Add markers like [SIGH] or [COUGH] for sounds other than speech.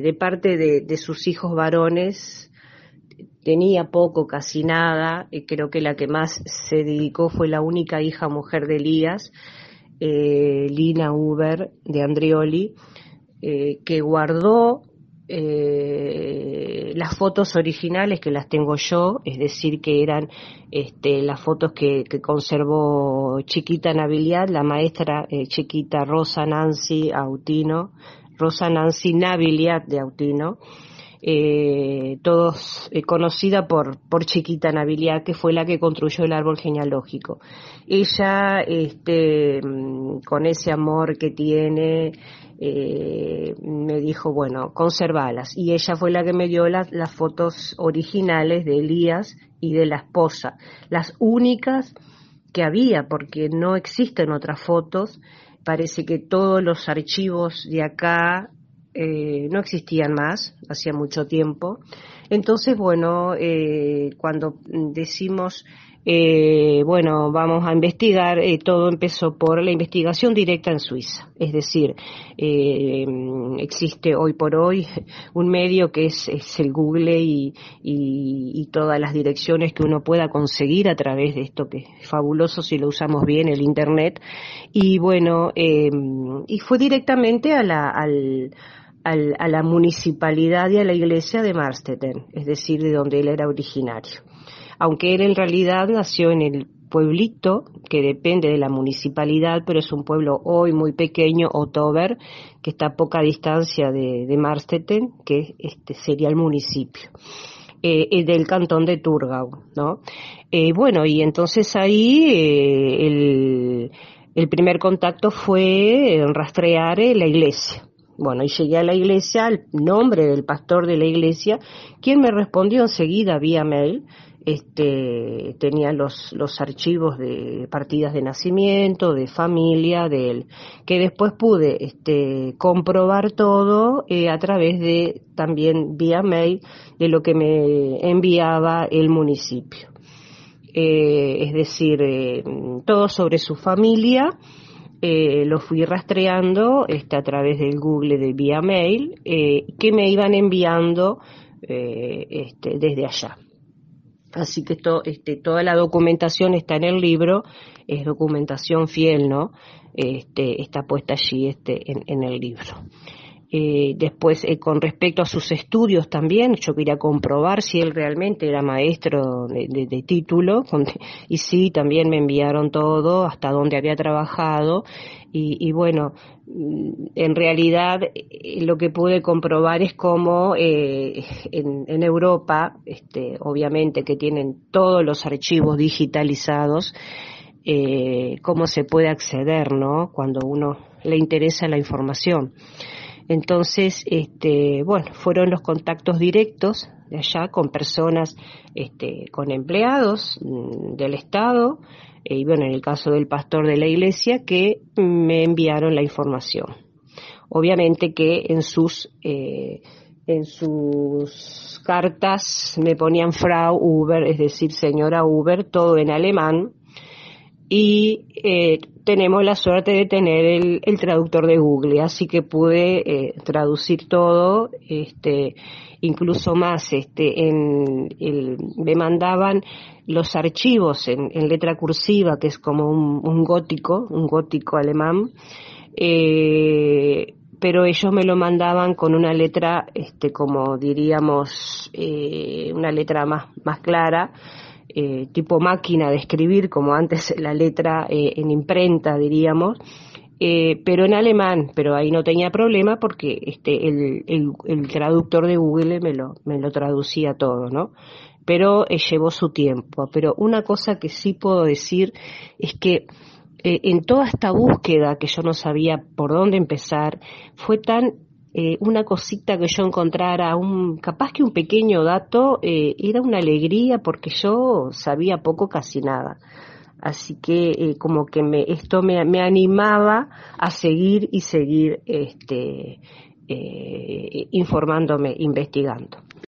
De parte de, sus hijos varones tenía poco, casi nada. creo que la que más se dedicó fue la única hija mujer de Elías, eh, Lina Uber de Andrioli, eh, que guardó eh, las fotos originales que las tengo yo, es decir, que eran este, las fotos que, conservó Chiquita Nabiliad, la maestra eh, Chiquita Rosa Nancy Autino, Rosa Nancy Nabiliad de Autino, eh, todos eh, conocida por, por Chiquita Nabiliad, que fue la que construyó el árbol genealógico. Ella, este, mm, con ese amor que tiene, eh, me dijo, bueno, conservalas. Y ella fue la que me dio las, las fotos originales de Elías y de la esposa, las únicas que había, porque no existen otras fotos. Parece que todos los archivos de acá eh, no existían más, hacía mucho tiempo. Entonces, bueno, eh, cuando decimos eh, bueno, vamos a investigar, eh, todo empezó por la investigación directa en Suiza. Es decir, eh, existe hoy por hoy un medio que es, el Google y, todas las direcciones que uno pueda conseguir a través de esto que es fabuloso si lo usamos bien, el Internet. Y bueno, y fue directamente a la, a la municipalidad y a la iglesia de Marstetten, es decir, de donde él era originario aunque él en realidad nació en el pueblito que depende de la municipalidad, pero es un pueblo hoy muy pequeño, Otober, que está a poca distancia de, de que este sería el municipio. Eh, del cantón de Turgau, ¿no? Eh, bueno, y entonces ahí eh, el, el, primer contacto fue rastrear la iglesia. Bueno, y llegué a la iglesia, el nombre del pastor de la iglesia, quien me respondió enseguida vía mail, este, tenía los, los archivos de partidas de nacimiento, de familia, de él, que después pude este, comprobar todo eh, a través de también vía mail de lo que me enviaba el municipio. Eh, es decir, eh, todo sobre su familia, lo fui rastreando este, a través del Google de vía mail, que me iban enviando este, desde allá. Así que esto, este, toda la documentación está en el libro, es documentación fiel, ¿no? Este, está puesta allí este, en el libro. Eh, después, eh, con respecto a sus estudios también, yo quería comprobar si él realmente era maestro de, título, y sí, también me enviaron todo, hasta dónde había trabajado, y, bueno, mm, en realidad eh, lo que pude comprobar es cómo en, en, Europa, este, obviamente que tienen todos los archivos digitalizados, cómo se puede acceder, ¿no? Cuando uno le interesa la información. Entonces, este, bueno, fueron los contactos directos de allá con personas, este, con empleados mm, del Estado, eh, y bueno, en el caso del pastor de la iglesia, que me enviaron la información. Obviamente que en sus, eh, en sus cartas me ponían Frau Uber, es decir, señora Uber, todo en alemán, y eh, tenemos la suerte de tener el, traductor de Google, así que pude eh, traducir todo, este, incluso más, este, en el, me mandaban los archivos en, letra cursiva, que es como un, gótico, un gótico alemán, eh, pero ellos me lo mandaban con una letra, este, como diríamos, eh, una letra más, más clara, eh, tipo máquina de escribir, como antes [LAUGHS] la letra eh, en imprenta, diríamos, eh, pero en alemán, pero ahí no tenía problema porque este, el, el, traductor de Google me lo, me lo traducía todo, ¿no? Pero llevó su tiempo. Pero una cosa que sí puedo decir es que en toda esta búsqueda que yo no sabía por dónde empezar, fue tan eh, una cosita que yo encontrara, un, capaz que un pequeño dato, eh, era una alegría porque yo sabía poco, casi nada. Así que eh, como que me, esto me, me, animaba a seguir y seguir este, informándome, investigando.